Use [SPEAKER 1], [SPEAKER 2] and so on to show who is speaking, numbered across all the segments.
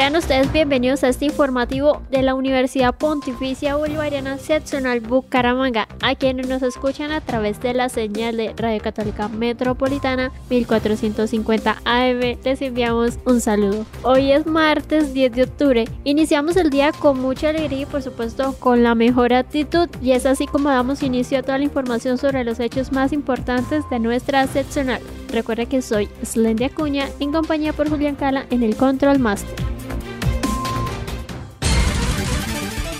[SPEAKER 1] Sean ustedes bienvenidos a este informativo de la Universidad Pontificia Bolivariana Seccional Bucaramanga, a quienes nos escuchan a través de la señal de Radio Católica Metropolitana 1450 AM. Les enviamos un saludo. Hoy es martes 10 de octubre. Iniciamos el día con mucha alegría y por supuesto con la mejor actitud y es así como damos inicio a toda la información sobre los hechos más importantes de nuestra seccional. Recuerda que soy Slendia Acuña en compañía por Julián Cala en el Control Master.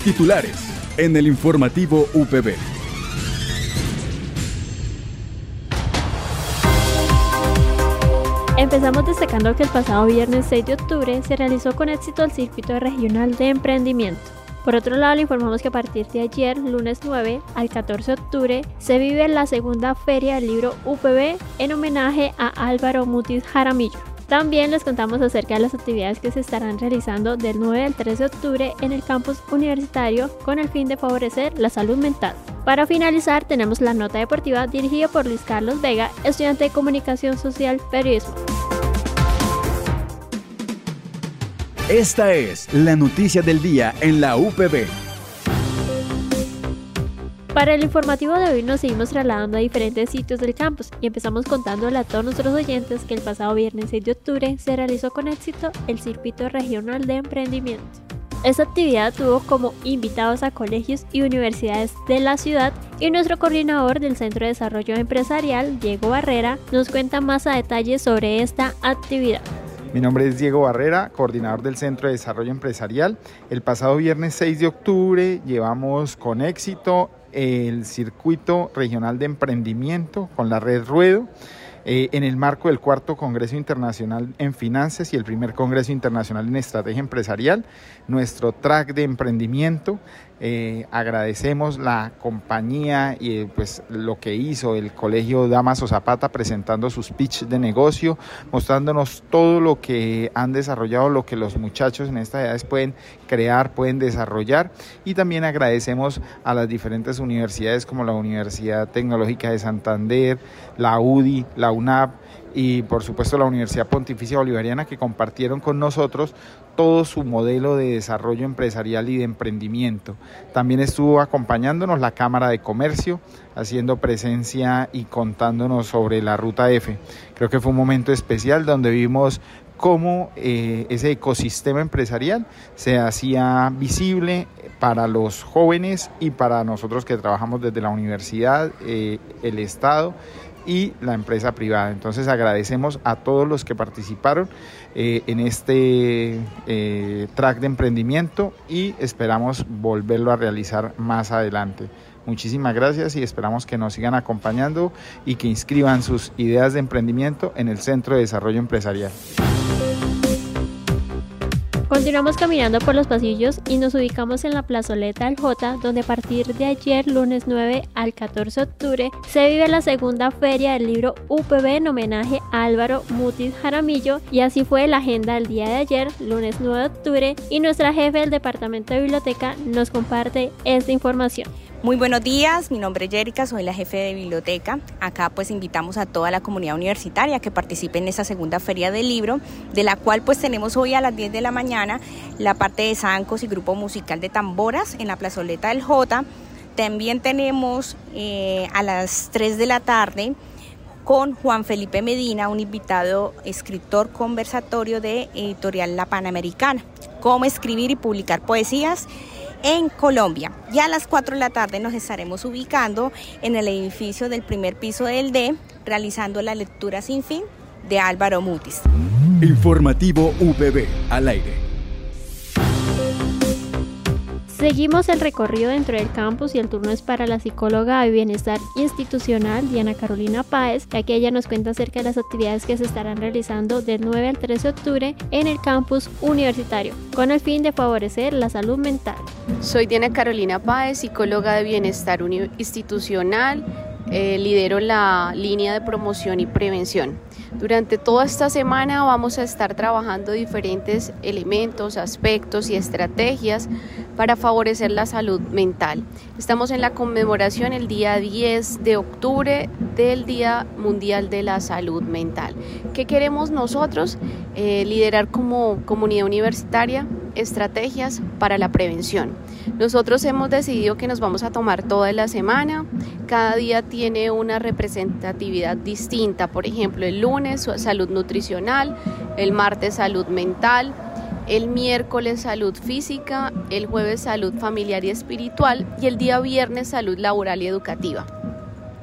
[SPEAKER 2] Titulares en el informativo UPB.
[SPEAKER 1] Empezamos destacando que el pasado viernes 6 de octubre se realizó con éxito el circuito regional de emprendimiento. Por otro lado, le informamos que a partir de ayer, lunes 9 al 14 de octubre, se vive la segunda feria del libro UPB en homenaje a Álvaro Mutis Jaramillo. También les contamos acerca de las actividades que se estarán realizando del 9 al 13 de octubre en el campus universitario con el fin de favorecer la salud mental. Para finalizar, tenemos la nota deportiva dirigida por Luis Carlos Vega, estudiante de Comunicación Social Periodismo.
[SPEAKER 2] Esta es la noticia del día en la UPB.
[SPEAKER 1] Para el informativo de hoy nos seguimos trasladando a diferentes sitios del campus y empezamos contándole a todos nuestros oyentes que el pasado viernes 6 de octubre se realizó con éxito el Circuito Regional de Emprendimiento. Esta actividad tuvo como invitados a colegios y universidades de la ciudad y nuestro coordinador del Centro de Desarrollo Empresarial, Diego Barrera, nos cuenta más a detalle sobre esta actividad.
[SPEAKER 3] Mi nombre es Diego Barrera, coordinador del Centro de Desarrollo Empresarial. El pasado viernes 6 de octubre llevamos con éxito el circuito regional de emprendimiento con la red Ruedo. Eh, en el marco del cuarto Congreso Internacional en Finanzas y el primer Congreso Internacional en Estrategia Empresarial, nuestro track de emprendimiento eh, agradecemos la compañía y pues lo que hizo el Colegio Damaso Zapata presentando sus pitch de negocio, mostrándonos todo lo que han desarrollado, lo que los muchachos en estas edades pueden crear, pueden desarrollar. Y también agradecemos a las diferentes universidades como la Universidad Tecnológica de Santander, la UDI, la UNAP, y por supuesto la Universidad Pontificia Bolivariana que compartieron con nosotros todo su modelo de desarrollo empresarial y de emprendimiento. También estuvo acompañándonos la Cámara de Comercio, haciendo presencia y contándonos sobre la Ruta F. Creo que fue un momento especial donde vimos cómo eh, ese ecosistema empresarial se hacía visible para los jóvenes y para nosotros que trabajamos desde la universidad, eh, el Estado y la empresa privada. Entonces agradecemos a todos los que participaron eh, en este eh, track de emprendimiento y esperamos volverlo a realizar más adelante. Muchísimas gracias y esperamos que nos sigan acompañando y que inscriban sus ideas de emprendimiento en el Centro de Desarrollo Empresarial.
[SPEAKER 1] Continuamos caminando por los pasillos y nos ubicamos en la plazoleta J, donde a partir de ayer, lunes 9 al 14 de octubre, se vive la segunda feria del libro UPB en homenaje a Álvaro Mutis Jaramillo y así fue la agenda del día de ayer, lunes 9 de octubre, y nuestra jefe del departamento de biblioteca nos comparte esta información.
[SPEAKER 4] Muy buenos días, mi nombre es Jerica, soy la jefe de biblioteca. Acá pues invitamos a toda la comunidad universitaria que participe en esta segunda feria del libro, de la cual pues tenemos hoy a las 10 de la mañana la parte de zancos y grupo musical de tamboras en la plazoleta del J. También tenemos eh, a las 3 de la tarde con Juan Felipe Medina, un invitado escritor conversatorio de editorial La Panamericana, cómo escribir y publicar poesías en Colombia. Ya a las 4 de la tarde nos estaremos ubicando en el edificio del primer piso del D, realizando la lectura sin fin de Álvaro Mutis.
[SPEAKER 2] Informativo VB al aire.
[SPEAKER 1] Seguimos el recorrido dentro del campus y el turno es para la psicóloga de bienestar institucional Diana Carolina Páez, ya que ella nos cuenta acerca de las actividades que se estarán realizando del 9 al 13 de octubre en el campus universitario, con el fin de favorecer la salud mental.
[SPEAKER 5] Soy Diana Carolina Páez, psicóloga de bienestar institucional, eh, lidero la línea de promoción y prevención. Durante toda esta semana vamos a estar trabajando diferentes elementos, aspectos y estrategias para favorecer la salud mental. Estamos en la conmemoración el día 10 de octubre del Día Mundial de la Salud Mental. ¿Qué queremos nosotros? Eh, liderar como comunidad universitaria estrategias para la prevención. Nosotros hemos decidido que nos vamos a tomar toda la semana, cada día tiene una representatividad distinta, por ejemplo el lunes salud nutricional, el martes salud mental, el miércoles salud física, el jueves salud familiar y espiritual y el día viernes salud laboral y educativa.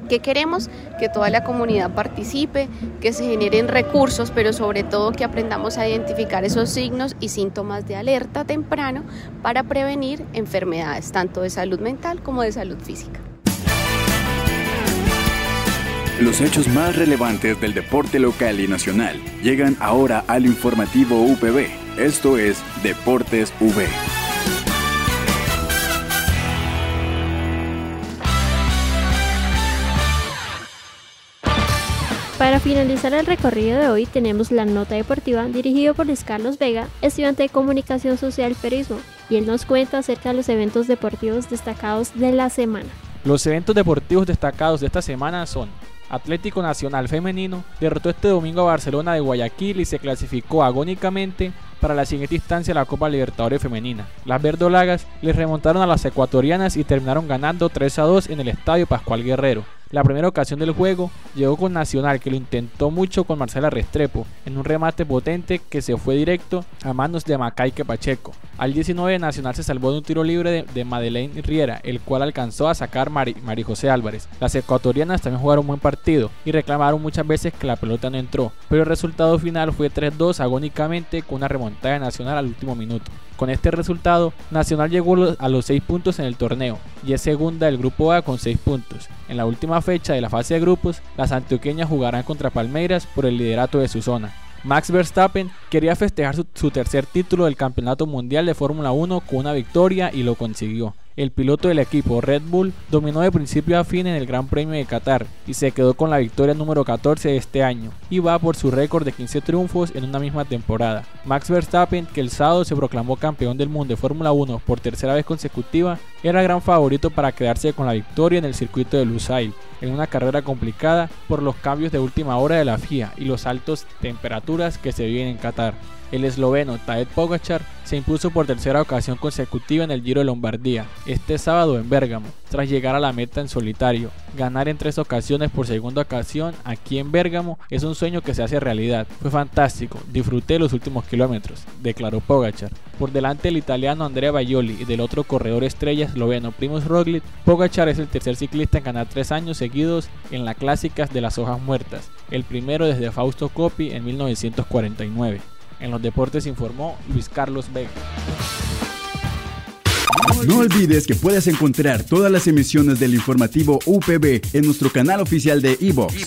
[SPEAKER 5] ¿Qué queremos? Que toda la comunidad participe, que se generen recursos, pero sobre todo que aprendamos a identificar esos signos y síntomas de alerta temprano para prevenir enfermedades, tanto de salud mental como de salud física.
[SPEAKER 2] Los hechos más relevantes del deporte local y nacional llegan ahora al informativo UPB. Esto es Deportes V.
[SPEAKER 1] Para finalizar el recorrido de hoy tenemos la nota deportiva dirigido por Luis Carlos Vega, estudiante de Comunicación Social y Periodismo, y él nos cuenta acerca de los eventos deportivos destacados de la semana.
[SPEAKER 6] Los eventos deportivos destacados de esta semana son Atlético Nacional Femenino derrotó este domingo a Barcelona de Guayaquil y se clasificó agónicamente para la siguiente instancia de la Copa Libertadores Femenina. Las verdolagas les remontaron a las ecuatorianas y terminaron ganando 3 a 2 en el Estadio Pascual Guerrero. La primera ocasión del juego llegó con Nacional que lo intentó mucho con Marcela Restrepo en un remate potente que se fue directo a manos de Macaique Pacheco. Al 19 Nacional se salvó de un tiro libre de, Madeleine Riera, el cual alcanzó a sacar Mari, José Álvarez. Las ecuatorianas también jugaron un buen partido y reclamaron muchas veces que la pelota no entró, pero el resultado final fue 3-2 agónicamente con una remontada Nacional al último minuto. Con este resultado, Nacional llegó a los 6 puntos en el torneo y es segunda del grupo A con 6 puntos. En la última fecha de la fase de grupos, las antioqueñas jugarán contra Palmeiras por el liderato de su zona. Max Verstappen quería festejar su, tercer título del Campeonato Mundial de Fórmula 1 con una victoria y lo consiguió el piloto del equipo Red Bull dominó de principio a fin en el Gran Premio de Qatar y se quedó con la victoria número 14 de este año y va por su récord de 15 triunfos en una misma temporada. Max Verstappen, que el sábado se proclamó campeón del mundo de Fórmula 1 por tercera vez consecutiva, era gran favorito para quedarse con la victoria en el circuito de Lusail, en una carrera complicada por los cambios de última hora de la FIA y los altos temperaturas que se viven en Qatar. El esloveno Tadej Pogacar se impuso por tercera ocasión consecutiva en el Giro de Lombardía, este sábado en Bérgamo, tras llegar a la meta en solitario. Ganar en tres ocasiones por segunda ocasión aquí en Bérgamo es un sueño que se hace realidad. Fue fantástico, disfruté los últimos kilómetros, declaró Pogachar. Por delante del italiano Andrea Baioli y del otro corredor estrella esloveno Primus Roglic, Pogachar es el tercer ciclista en ganar tres años seguidos en la clásicas de las hojas muertas, el primero desde Fausto Coppi en 1949. En los deportes informó Luis Carlos Vega.
[SPEAKER 2] No olvides que puedes encontrar todas las emisiones del informativo UPB en nuestro canal oficial de iVox,